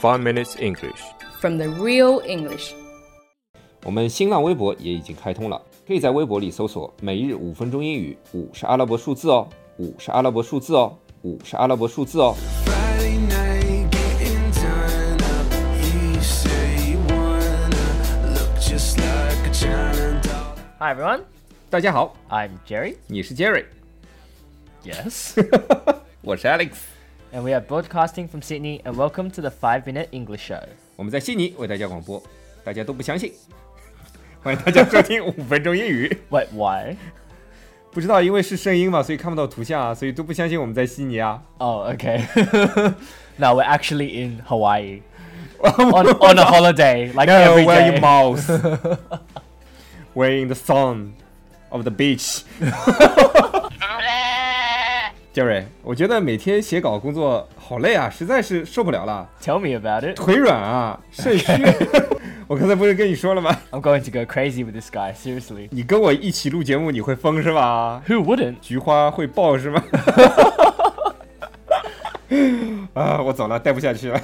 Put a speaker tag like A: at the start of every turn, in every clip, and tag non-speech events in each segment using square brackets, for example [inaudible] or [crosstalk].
A: Five Minutes English。
B: from the real English.
A: 我们新浪微博也已经开通了，可以在微博里搜索“每日五分钟英语”，五是阿拉伯数字哦，五是阿拉伯数字哦，五是阿拉伯数字哦。
C: Friday night, getting done up. You say you wanna look just like a China doll.
D: Hi everyone,
A: 大家好，
D: I'm Jerry.
A: 你是 Jerry，
D: Yes.
A: 我是 Alex， [laughs]
D: and we are broadcasting from Sydney and welcome to the 5 Minute English Show.
A: 我们在悉尼为大家广播，大家都不相信，欢迎大家收听[laughs] 五分钟英语。
D: Wait, why?
A: 不知道因为是声音嘛，所以看不到图像啊，所以都不相信我们在悉尼啊。
D: Oh, okay. [laughs] no, we're actually in Hawaii. [laughs] on, on a holiday, like
A: No,
D: every
A: where you
D: day.
A: mouse? We're in the sun of the beach. Jerry，我觉得每天写稿工作好累啊，实在是受不了了
D: ，Tell me about it.
A: 腿软啊，肾虚。我刚才不是跟你说了吗
D: ？I'm going to go crazy with this guy, seriously.
A: 你跟我一起录节目，你会疯是吧
D: ？Who wouldn't?
A: 菊花会爆是吗？啊，我走了，待不下去了。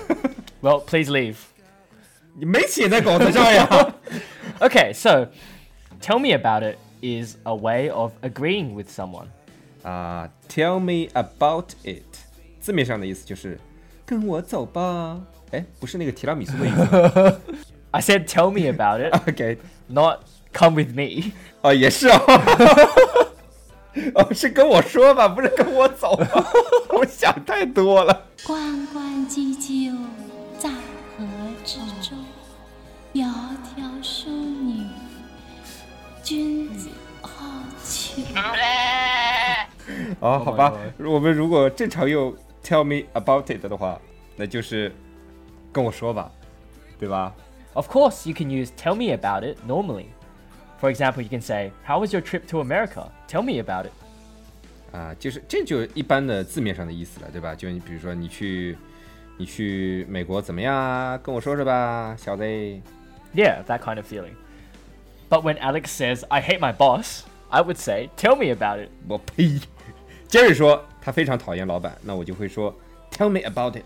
D: Well, please leave.
A: 你没写在稿子上呀
D: ？Okay, so tell me about it is a way of agreeing with someone.
A: 啊、t e l l me about it，字面上的意思就是跟我走吧。哎，不是那个提拉米苏的意思。[laughs]
D: I said tell me about it, [laughs] OK，not come with me.
A: 哦，也是哦。哦，是跟我说吧，不是跟我走吧？我想太多了。
E: 关关雎鸠，在河之洲。窈
A: 哦，好吧，我们如果正常用 tell me about it 的话，那就是跟我说吧，对吧？
D: Of course, you can use tell me about it normally. For example, you can say, How was your trip to America? Tell me about it.
A: 啊，就是这就一般的字面上的意思了，对吧？就你比如说你去你去美国怎么样啊？跟我说说吧，小子。
D: Yeah, that kind of feeling. But when Alex says, I hate my boss, I would say, Tell me about it.
A: 我呸！ [laughs] 杰瑞说他非常讨厌老板，那我就会说 Tell me about it，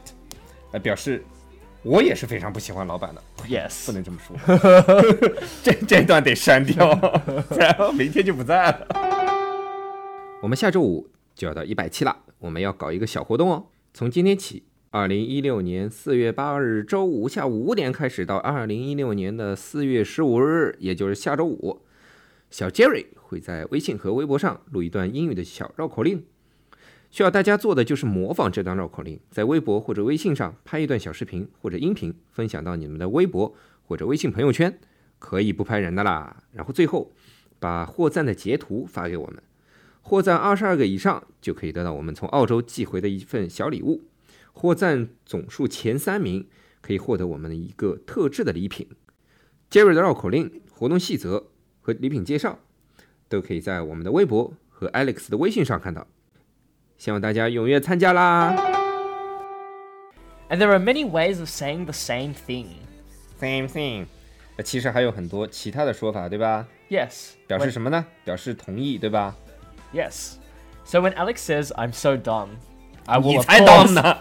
A: 来表示我也是非常不喜欢老板的。
D: Yes.
A: 不能这么说，[laughs] 这这段得删掉，[laughs] 不然后明天就不在了。我们下周五就要到一百期了，我们要搞一个小活动哦。从今天起，二零一六年四月八日周五下午五点开始，到二零一六年的四月十五日，也就是下周五，小 Jerry 会在微信和微博上录一段英语的小绕口令。需要大家做的就是模仿这段绕口令，在微博或者微信上拍一段小视频或者音频，分享到你们的微博或者微信朋友圈，可以不拍人的啦。然后最后把获赞的截图发给我们，获赞二十二个以上就可以得到我们从澳洲寄回的一份小礼物。获赞总数前三名可以获得我们的一个特制的礼品。Jerry 的绕口令、活动细则和礼品介绍都可以在我们的微博和 Alex 的微信上看到。希望大家踊跃参加啦
D: And there are many ways of saying the same thing.
A: ！Same thing。呃其实还有很多其他的说法，对吧？
D: Yes.
A: 表
D: when-
A: 示什么呢？表示同意，对吧？
D: Yes. So when Alex says, I'm so dumb, I will,
A: 你
D: of
A: 才
D: course,
A: 懂呢。 [laughs]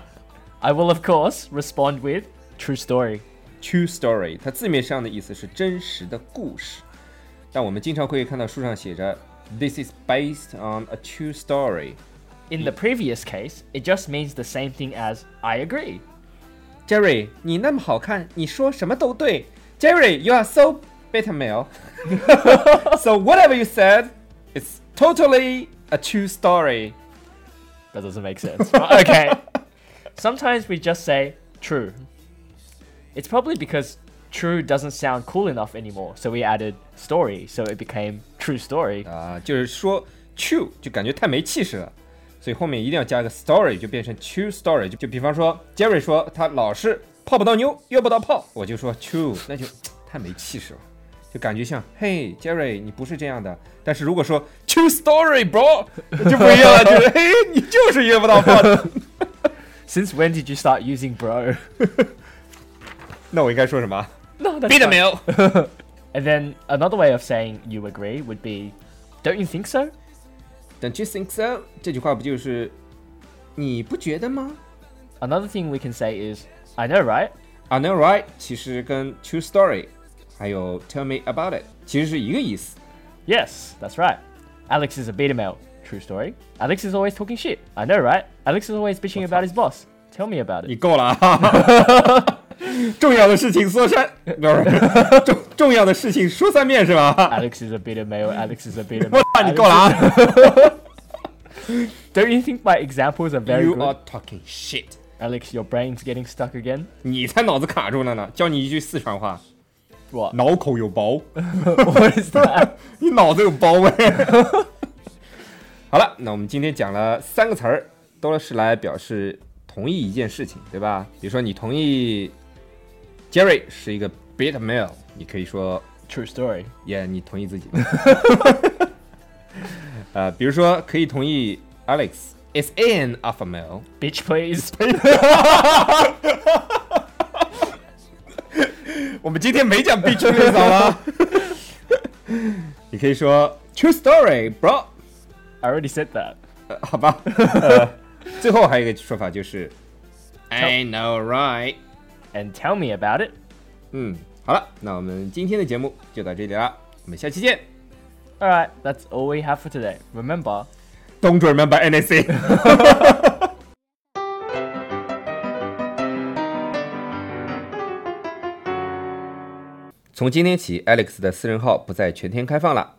D: I will, of course, respond with true story.
A: True story，它字面上的意思是真实的故事， 但我们经常会看到书上写着 This is based on a true story。
D: In the previous case, it just means the same thing as I agree.
A: Jerry，你那么好看，你说什么都对。Jerry，you are so beta male [laughs] 。so whatever you said, it's totally a true story。
D: That doesn't make sense. But [laughs] okay. Sometimes we just say true. It's probably because true doesn't sound cool enough anymore, so we added story, so it became true story.
A: 啊，就是说 true 就感觉太没气势了，所以后面一定要加个 story，就变成 true story。就就比方说 Jerry 说他老是泡不到妞，约不到炮，我就说 true，那就太没气势了，就感觉像嘿 Jerry 你不是这样的。但是如果说 [tsk] true story bro 就不一样了，就是嘿你就是约不到炮的。
D: Since [laughs] when did you start using bro?
A: 那我应该说什么 [laughs]
D: no, [laughs] that's
A: ？Beta [laughs]
D: fine.
A: male。
D: And then another way of saying you agree would be, don't you think so?
A: Don't you think so？这句话不就是你不觉得吗？
D: Another thing we can say is, I know, right?
A: I know right 其实跟 true story 还有 tell me about it 其实是一个意思。
D: Yes, that's right. Alex is a beta male. True story. Alex is always talking shit. I know, right? Alex is always bitching about his boss. Tell me about
A: 你 [laughs]
D: it.
A: 够了啊！ 重要的事情说三，不是重重要的事情说三遍是吧
D: ？Alex is a bit of male. Alex is a
A: 我
D: male.
A: 操，你够了啊
D: Don't you think my examples are
A: very！You
D: good?
A: are talking
D: shit，Alex, your brain's getting stuck again.
A: 你才脑子卡住了呢。教你一句四川话
D: ，What?
A: 脑口有包
D: ，what is that?
A: 你脑子有包呗。好了，那我们今天讲了三个词儿，都是来表示同意一件事情，对吧？比如说你同意 Jerry 是一个 beta male，你可以说
D: True story.
A: 也、你同意自己。呃，比如说可以同意 [laughs] Alex is an alpha male，
D: Bitch, please.
A: 我们今天没讲 bitch please [laughs] 好吗？你可以说 [laughs] true story bro，
D: I already said that.
A: 呃好吧。呃，最后还有一个说法就是 I know right。
D: And tell me about it.
A: 嗯，好了，那我们今天的节目就到这里了，我们下期见。
D: All right, that's all we have for today. Remember,
A: Don't remember anything。从今天起，Alex 的私人号不再全天开放了，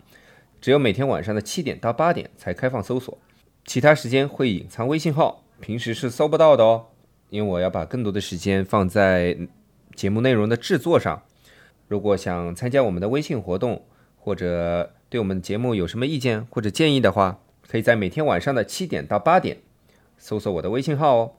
A: 只有每天晚上的七点到八点才开放搜索，其他时间会隐藏微信号，平时是搜不到的哦。因为我要把更多的时间放在节目内容的制作上。如果想参加我们的微信活动，或者对我们节目有什么意见或者建议的话，可以在每天晚上的七点到八点搜索我的微信号哦。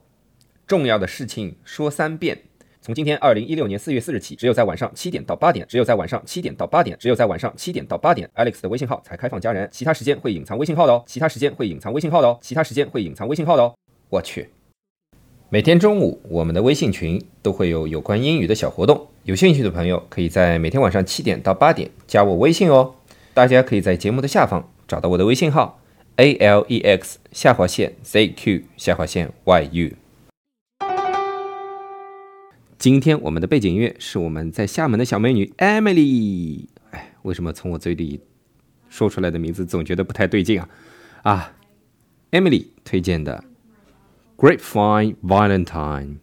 A: 重要的事情说三遍。从今天二零一六年四月四日起，只有在晚上七点到八点，只有在晚上七点到八点，只有在晚上七点到八点，Alex 的微信号才开放加人，其他时间会隐藏微信号的哦。其他时间会隐藏微信号的哦。其他时间会隐藏微信号的哦。我去。每天中午，我们的微信群都会有有关英语的小活动，有兴趣的朋友可以在每天晚上七点到八点加我微信哦。大家可以在节目的下方找到我的微信号 a l e x 下划线 z q 下划线 y u。今天我们的背景音乐是我们在厦门的小美女 Emily。哎，为什么从我嘴里说出来的名字总觉得不太对劲啊？啊，Emily 推荐的 Grapevine Valentine。